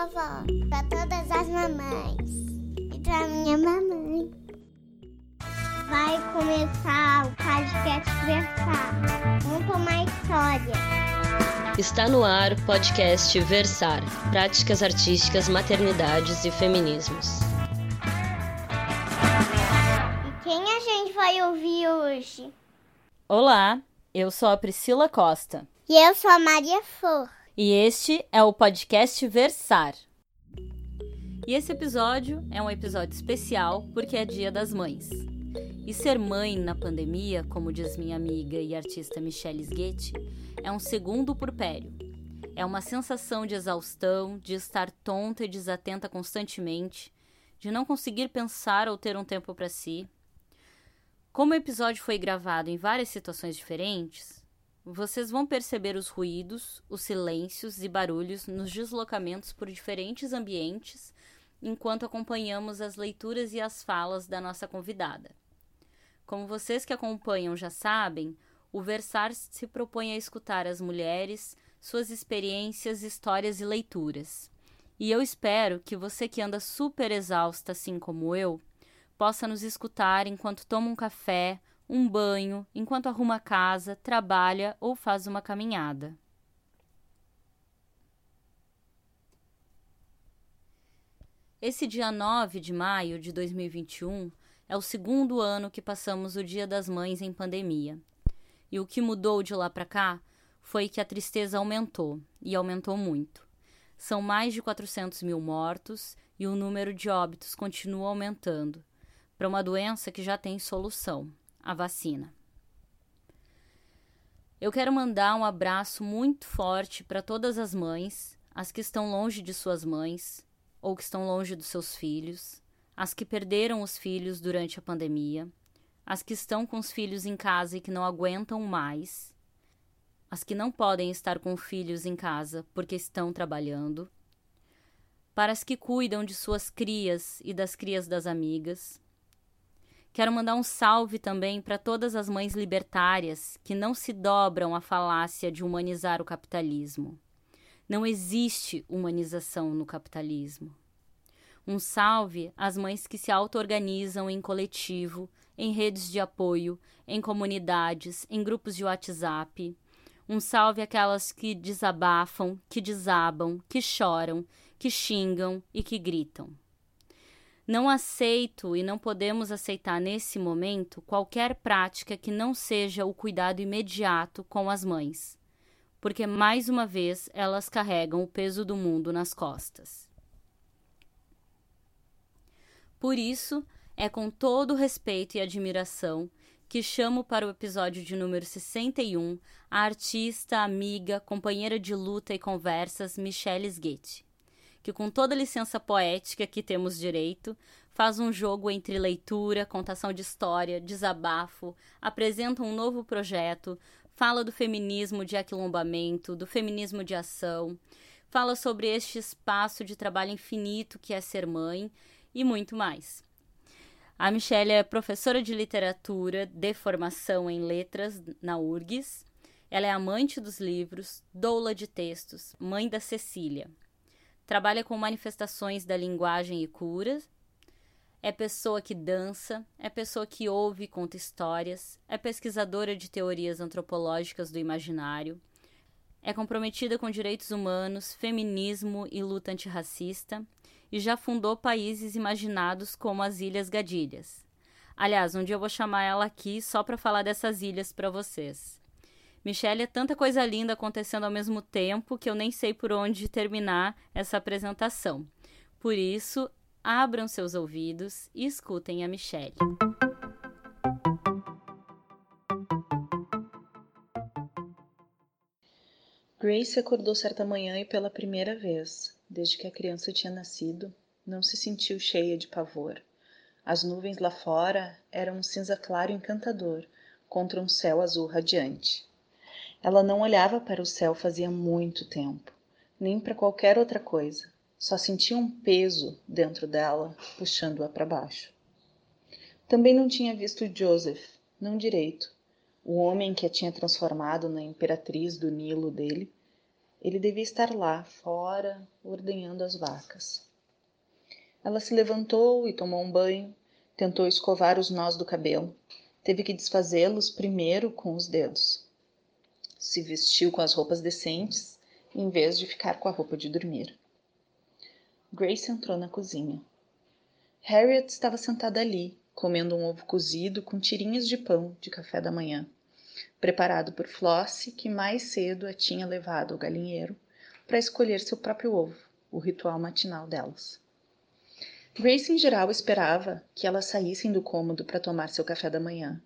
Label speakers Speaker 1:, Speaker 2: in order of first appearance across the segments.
Speaker 1: vovó, para todas as mamães e para minha mamãe. Vai começar o podcast Versar. Conta uma história.
Speaker 2: Está no ar o podcast Versar Práticas Artísticas, Maternidades e Feminismos.
Speaker 1: E quem a gente vai ouvir hoje?
Speaker 3: Olá, eu sou a Priscila Costa.
Speaker 1: E eu sou a Maria Flor.
Speaker 3: E este é o podcast Versar. E esse episódio é um episódio especial porque é Dia das Mães. E ser mãe na pandemia, como diz minha amiga e artista Michelle Sguetti, é um segundo purpério. É uma sensação de exaustão, de estar tonta e desatenta constantemente, de não conseguir pensar ou ter um tempo para si. Como o episódio foi gravado em várias situações diferentes, vocês vão perceber os ruídos, os silêncios e barulhos nos deslocamentos por diferentes ambientes enquanto acompanhamos as leituras e as falas da nossa convidada. Como vocês que acompanham já sabem, o Versar se propõe a escutar as mulheres, suas experiências, histórias e leituras. E eu espero que você que anda super exausta, assim como eu, possa nos escutar enquanto toma um café um banho, enquanto arruma a casa, trabalha ou faz uma caminhada. Esse dia 9 de maio de 2021 é o segundo ano que passamos o Dia das Mães em pandemia. E o que mudou de lá para cá foi que a tristeza aumentou, e aumentou muito. São mais de 400 mil mortos e o número de óbitos continua aumentando, para uma doença que já tem solução a vacina. Eu quero mandar um abraço muito forte para todas as mães, as que estão longe de suas mães ou que estão longe dos seus filhos, as que perderam os filhos durante a pandemia, as que estão com os filhos em casa e que não aguentam mais, as que não podem estar com filhos em casa porque estão trabalhando, para as que cuidam de suas crias e das crias das amigas, Quero mandar um salve também para todas as mães libertárias que não se dobram à falácia de humanizar o capitalismo. Não existe humanização no capitalismo. Um salve às mães que se auto-organizam em coletivo, em redes de apoio, em comunidades, em grupos de WhatsApp. Um salve àquelas que desabafam, que desabam, que choram, que xingam e que gritam. Não aceito e não podemos aceitar nesse momento qualquer prática que não seja o cuidado imediato com as mães, porque mais uma vez elas carregam o peso do mundo nas costas. Por isso, é com todo respeito e admiração que chamo para o episódio de número 61 a artista, amiga, companheira de luta e conversas Michelle Sguete que, com toda a licença poética que temos direito, faz um jogo entre leitura, contação de história, desabafo, apresenta um novo projeto, fala do feminismo de aquilombamento, do feminismo de ação, fala sobre este espaço de trabalho infinito que é ser mãe e muito mais. A Michelle é professora de literatura de formação em letras na URGS. Ela é amante dos livros, doula de textos, mãe da Cecília. Trabalha com manifestações da linguagem e curas. É pessoa que dança, é pessoa que ouve e conta histórias, é pesquisadora de teorias antropológicas do imaginário, é comprometida com direitos humanos, feminismo e luta antirracista e já fundou países imaginados como as Ilhas Gadilhas. Aliás, um dia eu vou chamar ela aqui só para falar dessas ilhas para vocês. Michelle, é tanta coisa linda acontecendo ao mesmo tempo que eu nem sei por onde terminar essa apresentação. Por isso, abram seus ouvidos e escutem a Michelle.
Speaker 4: Grace acordou certa manhã e pela primeira vez, desde que a criança tinha nascido, não se sentiu cheia de pavor. As nuvens lá fora eram um cinza claro encantador contra um céu azul radiante. Ela não olhava para o céu fazia muito tempo, nem para qualquer outra coisa. Só sentia um peso dentro dela, puxando-a para baixo. Também não tinha visto Joseph, não direito, o homem que a tinha transformado na imperatriz do Nilo dele, Ele devia estar lá, fora, ordenhando as vacas. Ela se levantou e tomou um banho, tentou escovar os nós do cabelo. Teve que desfazê-los primeiro com os dedos. Se vestiu com as roupas decentes, em vez de ficar com a roupa de dormir. Grace entrou na cozinha. Harriet estava sentada ali, comendo um ovo cozido com tirinhas de pão de café da manhã, preparado por Flossie, que mais cedo a tinha levado ao galinheiro para escolher seu próprio ovo, o ritual matinal delas. Grace, em geral, esperava que elas saíssem do cômodo para tomar seu café da manhã.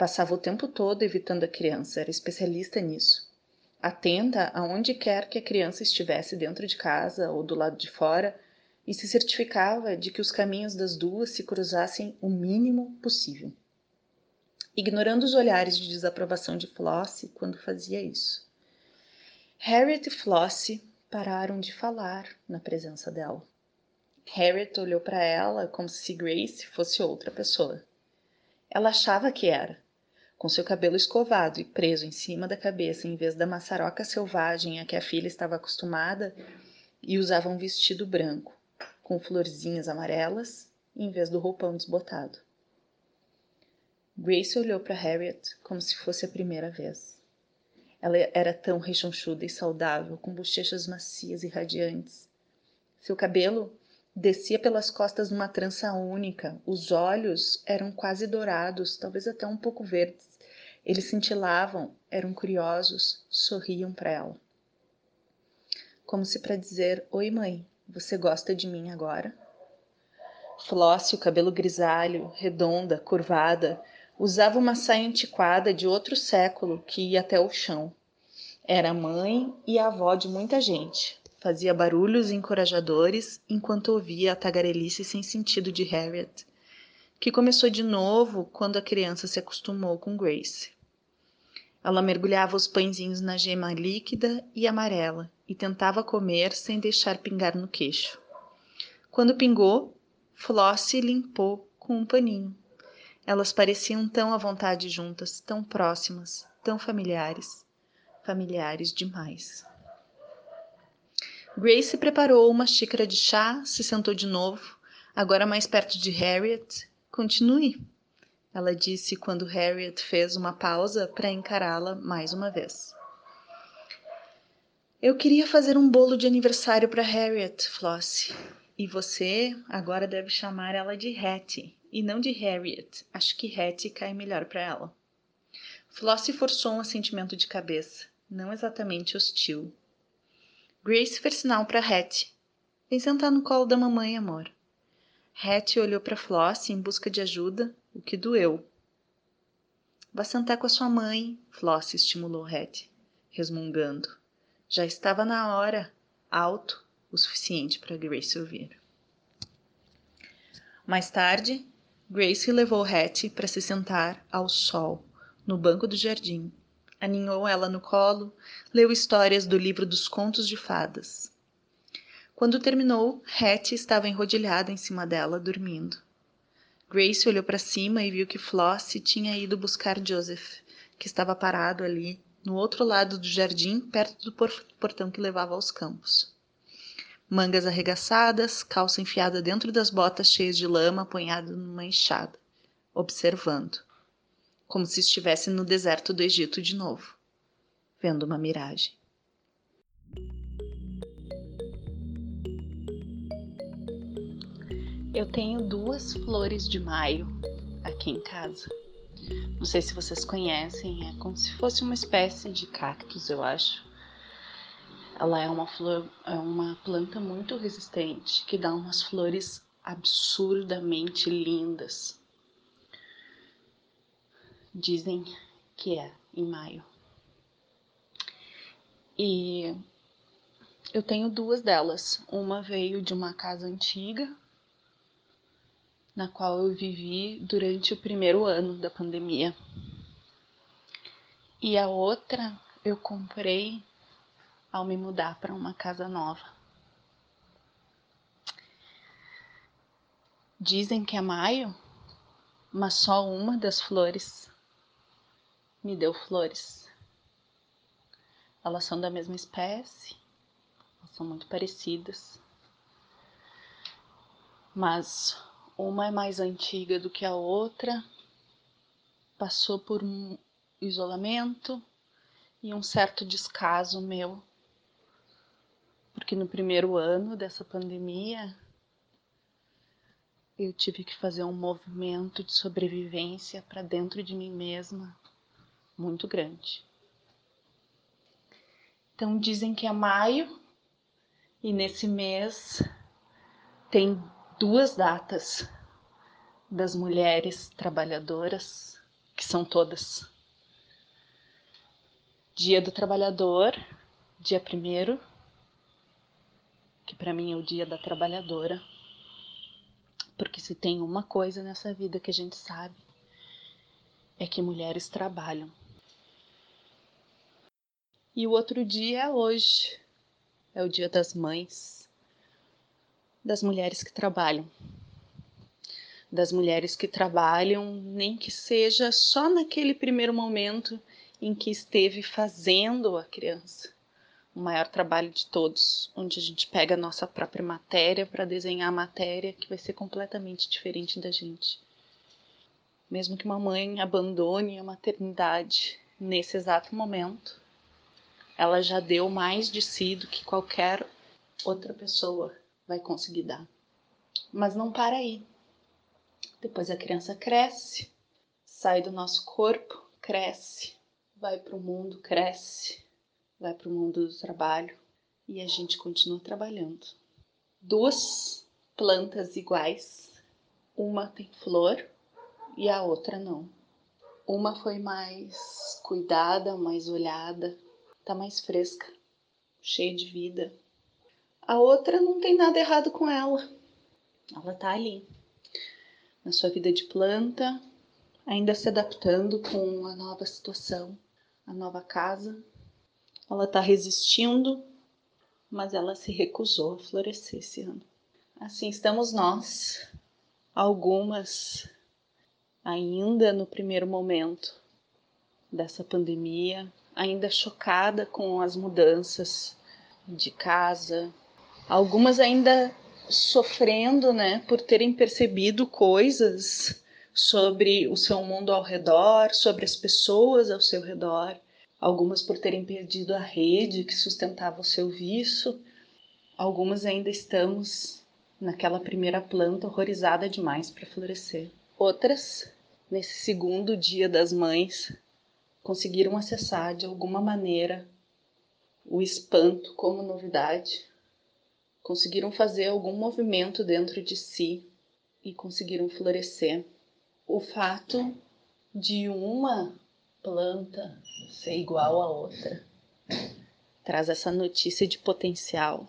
Speaker 4: Passava o tempo todo evitando a criança, era especialista nisso. Atenta aonde quer que a criança estivesse dentro de casa ou do lado de fora, e se certificava de que os caminhos das duas se cruzassem o mínimo possível, ignorando os olhares de desaprovação de Flossie quando fazia isso. Harriet e Flossie pararam de falar na presença dela. Harriet olhou para ela como se Grace fosse outra pessoa. Ela achava que era, com seu cabelo escovado e preso em cima da cabeça em vez da maçaroca selvagem a que a filha estava acostumada, e usava um vestido branco, com florzinhas amarelas em vez do roupão desbotado. Grace olhou para Harriet como se fosse a primeira vez. Ela era tão rechonchuda e saudável, com bochechas macias e radiantes. Seu cabelo descia pelas costas numa trança única, os olhos eram quase dourados, talvez até um pouco verdes. Eles cintilavam, eram curiosos, sorriam para ela. Como se para dizer: Oi, mãe, você gosta de mim agora? Flossie, o cabelo grisalho, redonda, curvada, usava uma saia antiquada de outro século que ia até o chão. Era mãe e avó de muita gente. Fazia barulhos encorajadores enquanto ouvia a tagarelice sem sentido de Harriet, que começou de novo quando a criança se acostumou com Grace. Ela mergulhava os pãezinhos na gema líquida e amarela e tentava comer sem deixar pingar no queixo. Quando pingou, Flossie limpou com um paninho. Elas pareciam tão à vontade juntas, tão próximas, tão familiares. Familiares demais. Grace preparou uma xícara de chá, se sentou de novo, agora mais perto de Harriet. Continue, ela disse quando Harriet fez uma pausa para encará-la mais uma vez. Eu queria fazer um bolo de aniversário para Harriet, Flossie. E você agora deve chamar ela de Hattie e não de Harriet. Acho que Hattie cai melhor para ela. Flossie forçou um assentimento de cabeça, não exatamente hostil. Grace fez sinal para Hattie. Vem sentar no colo da mamãe, amor. Hattie olhou para Flossie em busca de ajuda, o que doeu. Vá sentar com a sua mãe, Flossie estimulou Hattie, resmungando. Já estava na hora, alto o suficiente para Grace ouvir. Mais tarde, Grace levou Hattie para se sentar ao sol no banco do jardim. Aninhou ela no colo, leu histórias do livro dos contos de fadas. Quando terminou, Hattie estava enrodilhada em cima dela, dormindo. Grace olhou para cima e viu que Flossie tinha ido buscar Joseph, que estava parado ali no outro lado do jardim, perto do portão que levava aos campos. Mangas arregaçadas, calça enfiada dentro das botas cheias de lama apanhada numa enxada, observando, como se estivesse no deserto do Egito de novo, vendo uma miragem. Eu tenho duas flores de maio aqui em casa. Não sei se vocês conhecem, é como se fosse uma espécie de cactus, eu acho. Ela é uma flor, é uma planta muito resistente que dá umas flores absurdamente lindas. Dizem que é em maio. E eu tenho duas delas. Uma veio de uma casa antiga na qual eu vivi durante o primeiro ano da pandemia. E a outra eu comprei ao me mudar para uma casa nova. Dizem que é maio, mas só uma das flores me deu flores. Elas são da mesma espécie, são muito parecidas. Mas uma é mais antiga do que a outra, passou por um isolamento e um certo descaso meu, porque no primeiro ano dessa pandemia eu tive que fazer um movimento de sobrevivência para dentro de mim mesma muito grande. Então dizem que é maio e nesse mês tem duas datas das mulheres trabalhadoras, que são todas. Dia do Trabalhador, dia primeiro, que para mim é o dia da trabalhadora porque se tem uma coisa nessa vida que a gente sabe, é que mulheres trabalham. E o outro dia é hoje, é o dia das mães, das mulheres que trabalham. Das mulheres que trabalham, nem que seja só naquele primeiro momento em que esteve fazendo a criança o maior trabalho de todos, onde a gente pega a nossa própria matéria para desenhar a matéria que vai ser completamente diferente da gente. Mesmo que uma mãe abandone a maternidade nesse exato momento, ela já deu mais de si do que qualquer outra pessoa vai conseguir dar. Mas não para aí. Depois a criança cresce, sai do nosso corpo, cresce, vai para o mundo, cresce, vai para o mundo do trabalho e a gente continua trabalhando. Duas plantas iguais, uma tem flor e a outra não. Uma foi mais cuidada, mais olhada, tá mais fresca, cheia de vida. A outra não tem nada errado com ela. Ela tá ali, na sua vida de planta, ainda se adaptando com a nova situação, a nova casa, ela está resistindo, mas ela se recusou a florescer esse ano. Assim estamos nós, algumas ainda no primeiro momento dessa pandemia, ainda chocada com as mudanças de casa, algumas ainda sofrendo, né, por terem percebido coisas sobre o seu mundo ao redor, sobre as pessoas ao seu redor. Algumas por terem perdido a rede que sustentava o seu vício, algumas ainda estamos naquela primeira planta horrorizada demais para florescer. Outras, nesse segundo dia das mães, conseguiram acessar de alguma maneira o espanto como novidade, conseguiram fazer algum movimento dentro de si e conseguiram florescer. O fato de uma planta ser igual a outra. Traz essa notícia de potencial.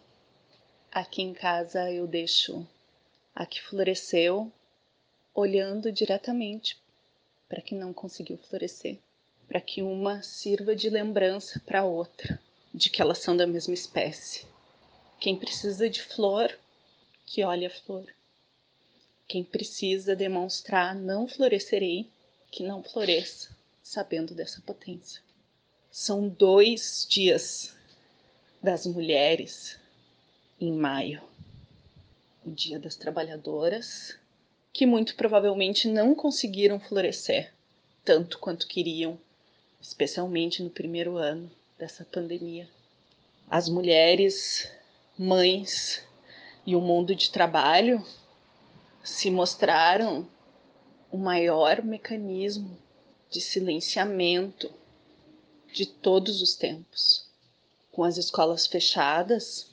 Speaker 4: Aqui em casa eu deixo a que floresceu olhando diretamente para que não conseguiu florescer, para que uma sirva de lembrança para a outra de que elas são da mesma espécie. Quem precisa de flor, que olhe a flor. Quem precisa demonstrar não florescerei, que não floresça sabendo dessa potência. São dois dias das mulheres em maio. O Dia das Trabalhadoras, que muito provavelmente não conseguiram florescer tanto quanto queriam, especialmente no primeiro ano dessa pandemia. As mulheres, mães e o mundo de trabalho se mostraram o maior mecanismo de silenciamento de todos os tempos. Com as escolas fechadas,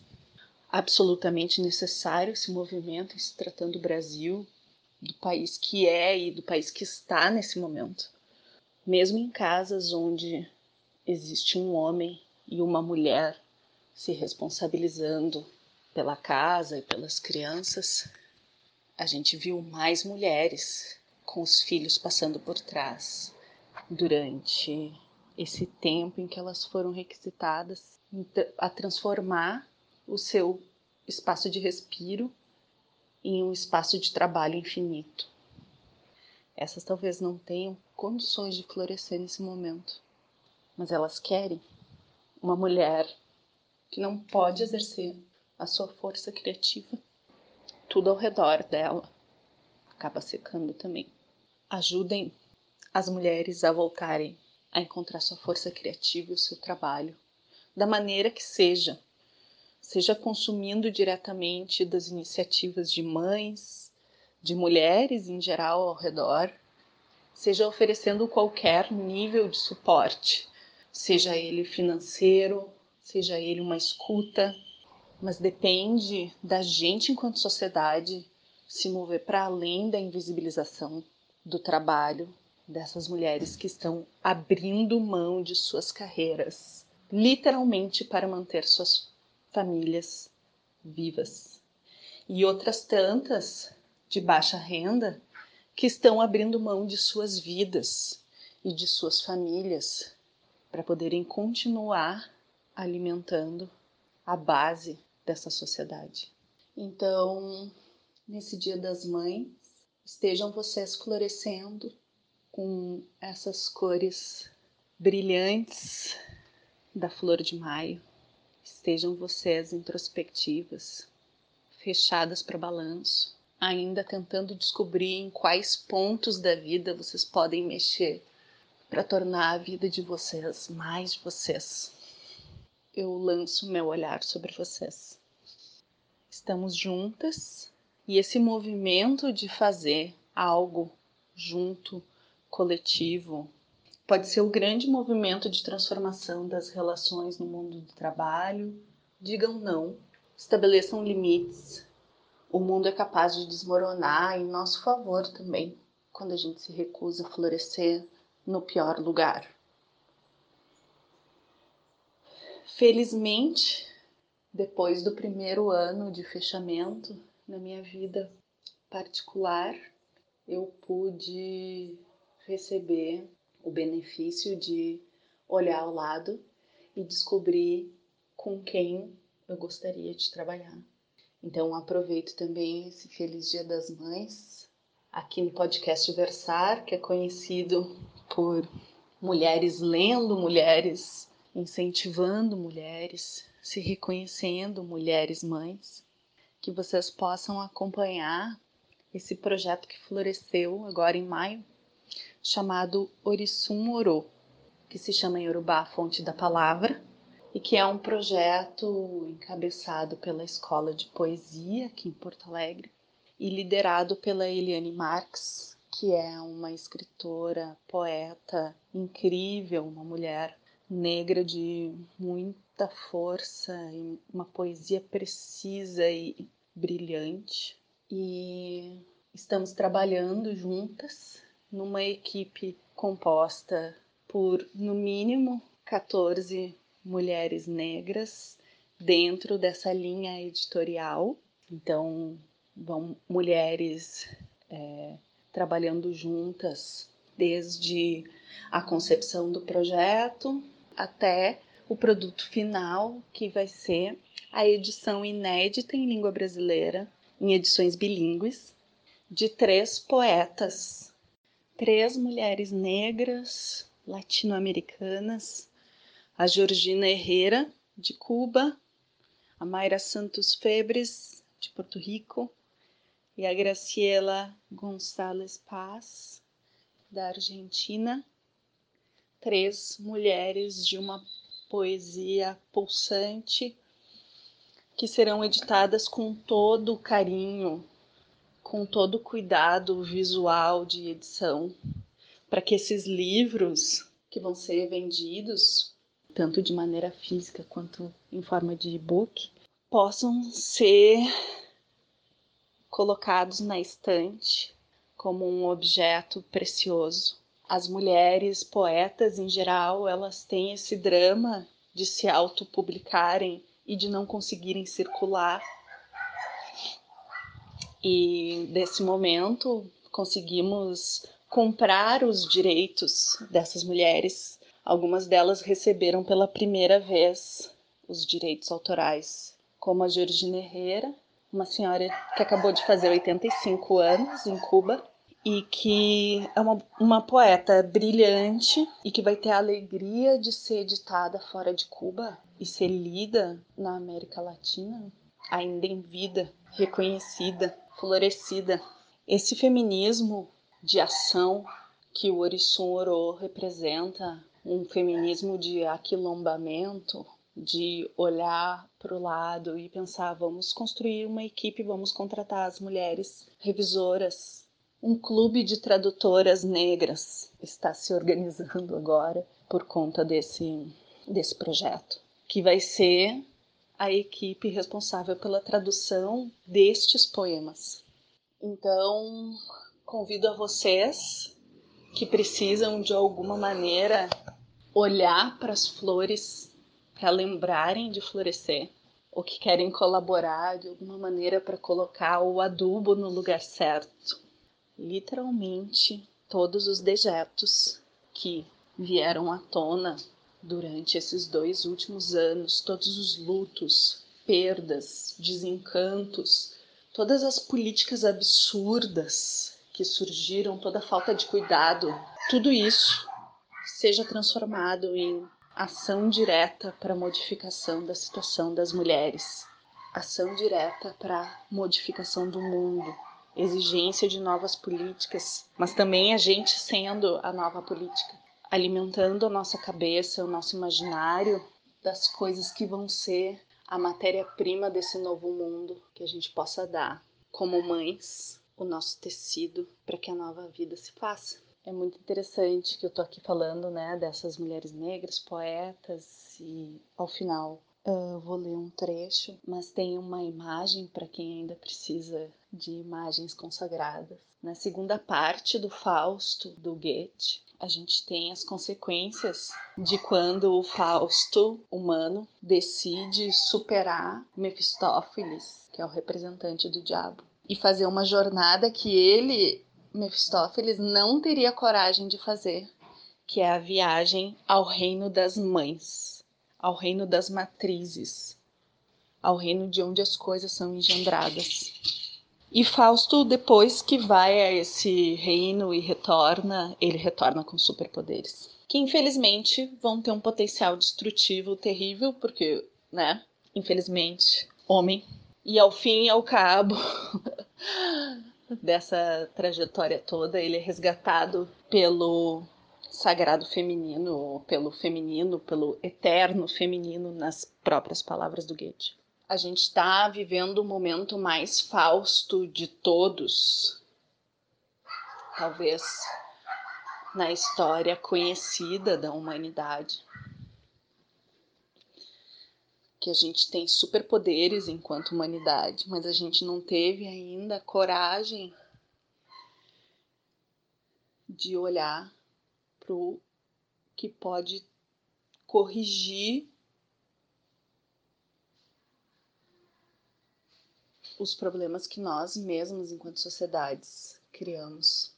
Speaker 4: absolutamente necessário esse movimento se tratando do Brasil, do país que é e do país que está nesse momento. Mesmo em casas onde existe um homem e uma mulher se responsabilizando pela casa e pelas crianças, a gente viu mais mulheres com os filhos passando por trás, durante esse tempo em que elas foram requisitadas a transformar o seu espaço de respiro em um espaço de trabalho infinito. Essas talvez não tenham condições de florescer nesse momento, mas elas querem uma mulher que não pode exercer a sua força criativa. Tudo ao redor dela acaba secando também. Ajudem as mulheres a voltarem a encontrar sua força criativa e o seu trabalho, da maneira que seja, seja consumindo diretamente das iniciativas de mães, de mulheres em geral ao redor, seja oferecendo qualquer nível de suporte, seja ele financeiro, seja ele uma escuta, mas depende da gente enquanto sociedade se mover para além da invisibilização do trabalho dessas mulheres que estão abrindo mão de suas carreiras, literalmente para manter suas famílias vivas. E outras tantas de baixa renda que estão abrindo mão de suas vidas e de suas famílias para poderem continuar alimentando a base dessa sociedade. Então, nesse Dia das Mães, estejam vocês florescendo com essas cores brilhantes da flor de maio. Estejam vocês introspectivas, fechadas para balanço, ainda tentando descobrir em quais pontos da vida vocês podem mexer para tornar a vida de vocês mais de vocês eu lanço meu olhar sobre vocês. Estamos juntas e esse movimento de fazer algo junto, coletivo, pode ser o grande movimento de transformação das relações no mundo do trabalho. Digam não, estabeleçam limites. O mundo é capaz de desmoronar em nosso favor também, quando a gente se recusa a florescer no pior lugar. Felizmente, depois do primeiro ano de fechamento na minha vida particular, eu pude receber o benefício de olhar ao lado e descobrir com quem eu gostaria de trabalhar. Então aproveito também esse feliz Dia das Mães aqui no podcast Versar, que é conhecido por mulheres lendo, mulheres incentivando mulheres, se reconhecendo mulheres mães, que vocês possam acompanhar esse projeto que floresceu agora em maio, chamado Orisum Oro, que se chama em Yorubá Fonte da Palavra, e que é um projeto encabeçado pela Escola de Poesia aqui em Porto Alegre e liderado pela Eliane Marx, que é uma escritora, poeta incrível, uma mulher negra de muita força e uma poesia precisa e brilhante. E estamos trabalhando juntas numa equipe composta por, no mínimo, 14 mulheres negras dentro dessa linha editorial. Então, vão mulheres é, trabalhando juntas desde a concepção do projeto até o produto final, que vai ser a edição inédita em língua brasileira, em edições bilíngues, de três poetas, três mulheres negras latino-americanas, a Georgina Herrera, de Cuba, a Mayra Santos Febres, de Porto Rico, e a Graciela Gonçalves Paz, da Argentina, três mulheres de uma poesia pulsante que serão editadas com todo o carinho, com todo o cuidado visual de edição, para que esses livros que vão ser vendidos, tanto de maneira física quanto em forma de e-book, possam ser colocados na estante como um objeto precioso as mulheres poetas em geral, elas têm esse drama de se autopublicarem e de não conseguirem circular. E desse momento conseguimos comprar os direitos dessas mulheres. Algumas delas receberam pela primeira vez os direitos autorais, como a Georgina Herrera, uma senhora que acabou de fazer 85 anos em Cuba, e que é uma, uma poeta brilhante e que vai ter a alegria de ser editada fora de Cuba e ser lida na América Latina. ainda em vida, reconhecida, florescida. Esse feminismo de ação que o Orissun Oro representa, um feminismo de aquilombamento, de olhar para o lado e pensar: vamos construir uma equipe, vamos contratar as mulheres revisoras. Um clube de tradutoras negras está se organizando agora por conta desse, desse projeto, que vai ser a equipe responsável pela tradução destes poemas. Então, convido a vocês que precisam de alguma maneira olhar para as flores para lembrarem de florescer, ou que querem colaborar de alguma maneira para colocar o adubo no lugar certo. Literalmente, todos os dejetos que vieram à tona durante esses dois últimos anos, todos os lutos, perdas, desencantos, todas as políticas absurdas que surgiram, toda a falta de cuidado, tudo isso seja transformado em ação direta para modificação da situação das mulheres, ação direta para modificação do mundo, exigência de novas políticas, mas também a gente sendo a nova política, alimentando a nossa cabeça, o nosso imaginário das coisas que vão ser a matéria-prima desse novo mundo que a gente possa dar como mães o nosso tecido para que a nova vida se faça. É muito interessante que eu tô aqui falando, né, dessas mulheres negras, poetas, e ao final uh, vou ler um trecho, mas tem uma imagem para quem ainda precisa de imagens consagradas. Na segunda parte do Fausto, do Goethe, a gente tem as consequências de quando o Fausto humano decide superar Mefistófeles, que é o representante do diabo, e fazer uma jornada que ele Mefistófeles não teria coragem de fazer, que é a viagem ao reino das mães, ao reino das matrizes, ao reino de onde as coisas são engendradas. E Fausto, depois que vai a esse reino e retorna, ele retorna com superpoderes. Que infelizmente vão ter um potencial destrutivo terrível, porque, né? Infelizmente, homem. E ao fim e ao cabo, dessa trajetória toda, ele é resgatado pelo sagrado feminino, pelo feminino, pelo eterno feminino, nas próprias palavras do Goethe. A gente está vivendo o momento mais fausto de todos, talvez na história conhecida da humanidade que a gente tem superpoderes enquanto humanidade, mas a gente não teve ainda coragem de olhar para o que pode corrigir os problemas que nós mesmos, enquanto sociedades, criamos,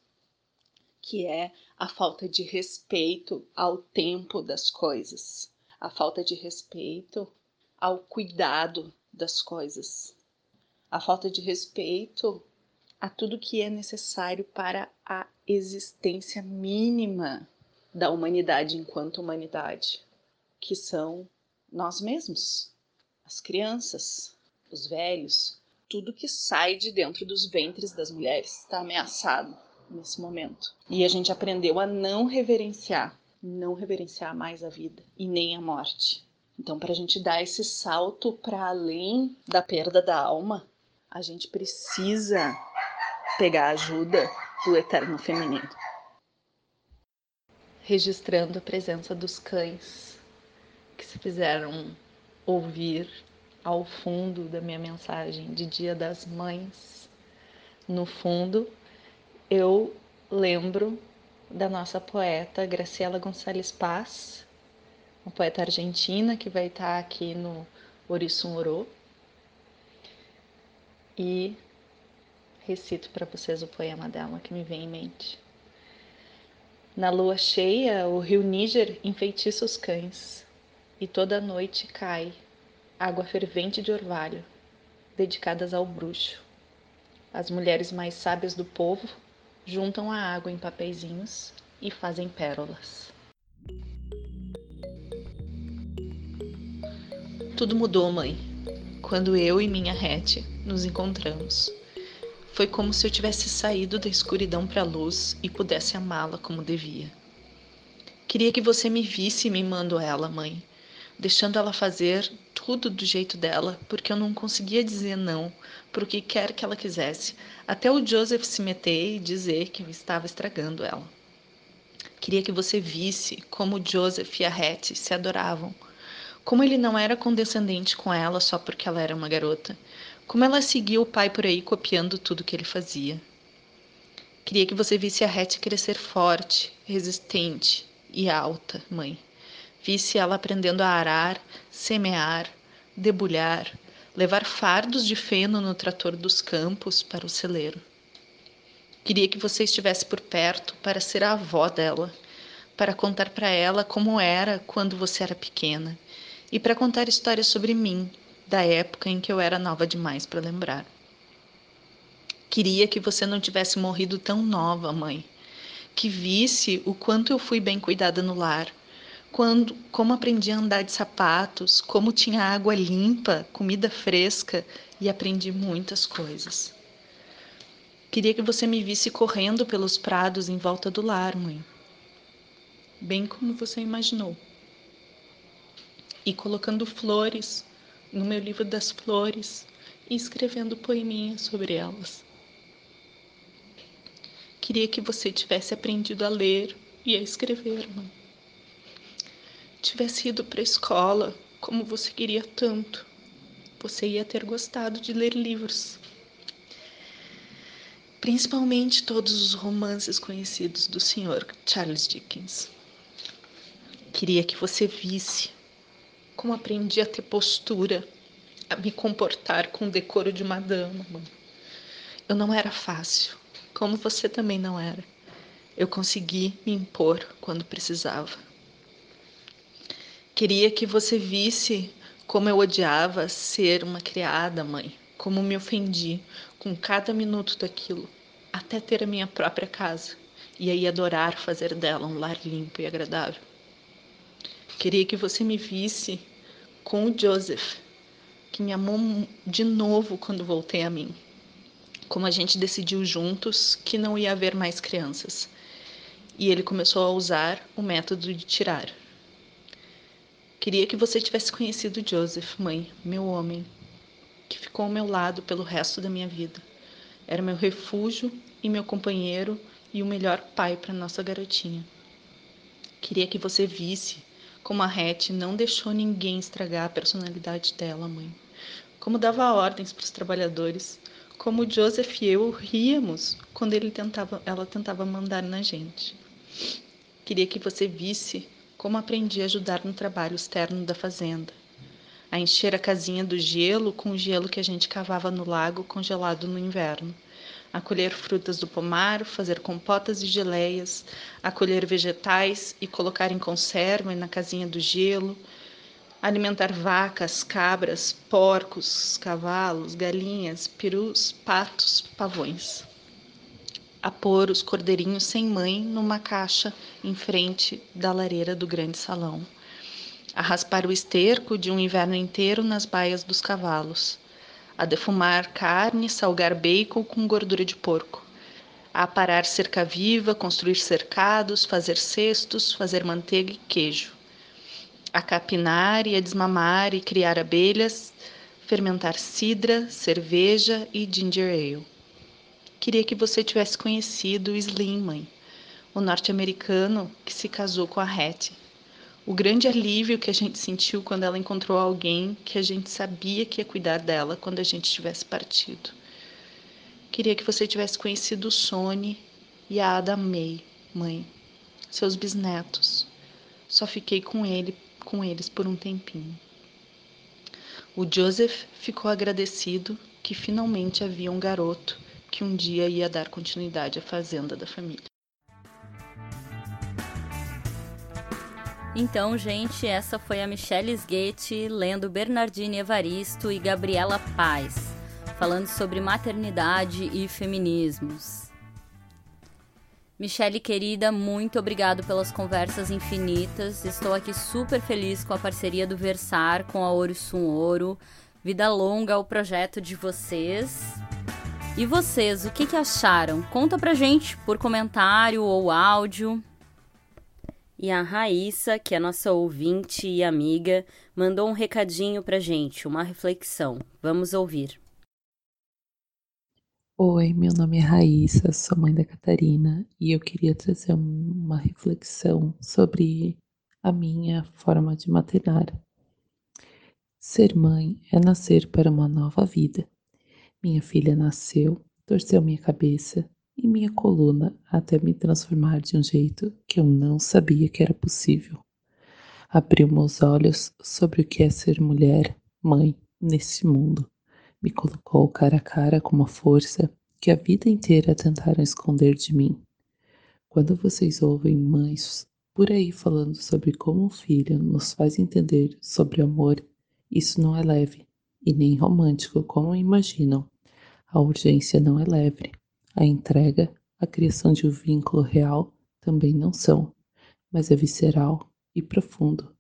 Speaker 4: que é a falta de respeito ao tempo das coisas, a falta de respeito ao cuidado das coisas, a falta de respeito a tudo que é necessário para a existência mínima da humanidade enquanto humanidade, que são nós mesmos, as crianças, os velhos, tudo que sai de dentro dos ventres das mulheres está ameaçado nesse momento. E a gente aprendeu a não reverenciar, não reverenciar mais a vida e nem a morte. Então, para a gente dar esse salto para além da perda da alma, a gente precisa pegar a ajuda do eterno feminino. Registrando a presença dos cães que se fizeram ouvir ao fundo da minha mensagem de Dia das Mães. No fundo, eu lembro da nossa poeta Graciela Gonçalves Paz, uma poeta argentina que vai estar aqui no Orissun Oro. E recito para vocês o poema dela que me vem em mente. Na lua cheia, o rio Níger enfeitiça os cães, e toda noite cai água fervente de orvalho, dedicadas ao bruxo. As mulheres mais sábias do povo juntam a água em papeizinhos e fazem pérolas. Tudo mudou, mãe. quando eu e minha Hattie nos encontramos. Foi como se eu tivesse saído da escuridão para a luz e pudesse amá-la como devia. Queria que você me visse mimando ela, mãe, deixando ela fazer tudo do jeito dela, porque eu não conseguia dizer não para o que quer que ela quisesse, até o Joseph se meter e dizer que eu estava estragando ela. Queria que você visse como Joseph e a Hattie se adoravam, como ele não era condescendente com ela só porque ela era uma garota, como ela seguia o pai por aí copiando tudo que ele fazia. Queria que você visse a Hattie crescer forte, resistente e alta, mãe. Visse ela aprendendo a arar, semear, debulhar, levar fardos de feno no trator dos campos para o celeiro. Queria que você estivesse por perto para ser a avó dela, para contar para ela como era quando você era pequena e para contar histórias sobre mim, da época em que eu era nova demais para lembrar. Queria que você não tivesse morrido tão nova, mãe. Que visse o quanto eu fui bem cuidada no lar, quando, como aprendi a andar de sapatos, como tinha água limpa, comida fresca e aprendi muitas coisas. Queria que você me visse correndo pelos prados em volta do lar, mãe. Bem como você imaginou. E colocando flores no meu livro das flores e escrevendo poeminhas sobre elas. Queria que você tivesse aprendido a ler e a escrever, mãe. Tivesse ido para a escola como você queria tanto. Você ia ter gostado de ler livros. Principalmente todos os romances conhecidos do Sr. Charles Dickens. Queria que você visse como aprendi a ter postura, a me comportar com o decoro de uma dama. Eu não era fácil, como você também não era. Eu consegui me impor quando precisava. Queria que você visse como eu odiava ser uma criada, mãe, como me ofendi com cada minuto daquilo, até ter a minha própria casa e aí adorar fazer dela um lar limpo e agradável. Queria que você me visse com o Joseph, que me amou de novo quando voltei a mim. Como a gente decidiu juntos que não ia haver mais crianças. E ele começou a usar o método de tirar. Queria que você tivesse conhecido Joseph, mãe, meu homem, que ficou ao meu lado pelo resto da minha vida. Era meu refúgio e meu companheiro e o melhor pai para nossa garotinha. Queria que você visse como a Hattie não deixou ninguém estragar a personalidade dela, mãe. Como dava ordens para os trabalhadores. Como Joseph e eu ríamos quando ele tentava, ela tentava mandar na gente. Queria que você visse como aprendi a ajudar no trabalho externo da fazenda. A encher a casinha do gelo com o gelo que a gente cavava no lago congelado no inverno a colher frutas do pomar, fazer compotas e geleias, a colher vegetais e colocar em conserva na casinha do gelo, alimentar vacas, cabras, porcos, cavalos, galinhas, perus, patos, pavões. A pôr os cordeirinhos sem mãe numa caixa em frente da lareira do grande salão. A raspar o esterco de um inverno inteiro nas baias dos cavalos a defumar carne, salgar bacon com gordura de porco, a aparar cerca viva, construir cercados, fazer cestos, fazer manteiga e queijo, a capinar e a desmamar e criar abelhas, fermentar cidra, cerveja e ginger ale. Queria que você tivesse conhecido Slim, mãe, o norte-americano que se casou com a Hattie o grande alívio que a gente sentiu quando ela encontrou alguém que a gente sabia que ia cuidar dela quando a gente tivesse partido. Queria que você tivesse conhecido o Sony e a Ada May, mãe, seus bisnetos. Só fiquei com ele, com eles por um tempinho. O Joseph ficou agradecido que finalmente havia um garoto que um dia ia dar continuidade à fazenda da família.
Speaker 3: Então, gente, essa foi a Michelle Sgate lendo Bernardine Evaristo e Gabriela Paz, falando sobre maternidade e feminismos. Michelle querida, muito obrigado pelas conversas infinitas. Estou aqui super feliz com a parceria do Versar com a Ouro Sum Ouro. Vida longa ao projeto de vocês. E vocês, o que, que acharam? Conta pra gente por comentário ou áudio. E a Raíssa, que é nossa ouvinte e amiga, mandou um recadinho pra gente, uma reflexão. Vamos ouvir.
Speaker 5: Oi, meu nome é Raíssa, sou mãe da Catarina e eu queria trazer uma reflexão sobre a minha forma de maternar. Ser mãe é nascer para uma nova vida. Minha filha nasceu, torceu minha cabeça e minha coluna até me transformar de um jeito que eu não sabia que era possível. Abriu meus olhos sobre o que é ser mulher, mãe, nesse mundo. Me colocou cara a cara com uma força que a vida inteira tentaram esconder de mim. Quando vocês ouvem mães por aí falando sobre como um filho nos faz entender sobre amor, isso não é leve e nem romântico como imaginam. A urgência não é leve, a entrega, a criação de um vínculo real também não são, mas é visceral e profundo.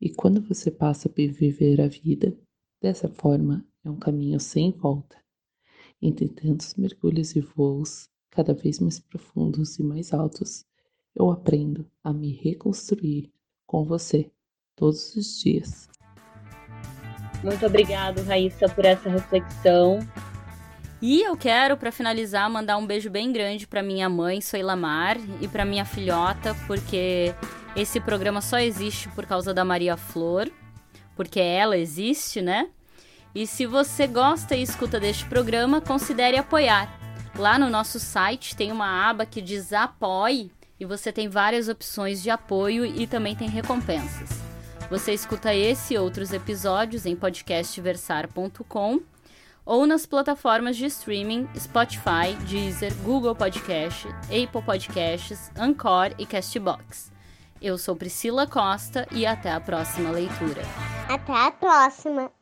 Speaker 5: E quando você passa a viver a vida dessa forma, é um caminho sem volta. Entre tantos mergulhos e voos, cada vez mais profundos e mais altos, eu aprendo a me reconstruir com você todos os dias.
Speaker 2: Muito obrigado, Raíssa, por essa reflexão.
Speaker 3: E eu quero, para finalizar, mandar um beijo bem grande para minha mãe, Soilamar, e para minha filhota, porque esse programa só existe por causa da Maria Flor, porque ela existe, né? E se você gosta e escuta deste programa, considere apoiar. Lá no nosso site tem uma aba que diz Apoie e você tem várias opções de apoio e também tem recompensas. Você escuta esse e outros episódios em podcastversar.com ou nas plataformas de streaming Spotify, Deezer, Google Podcast, Apple Podcasts, Anchor e Castbox. Eu sou Priscila Costa e até a próxima leitura.
Speaker 1: Até a próxima!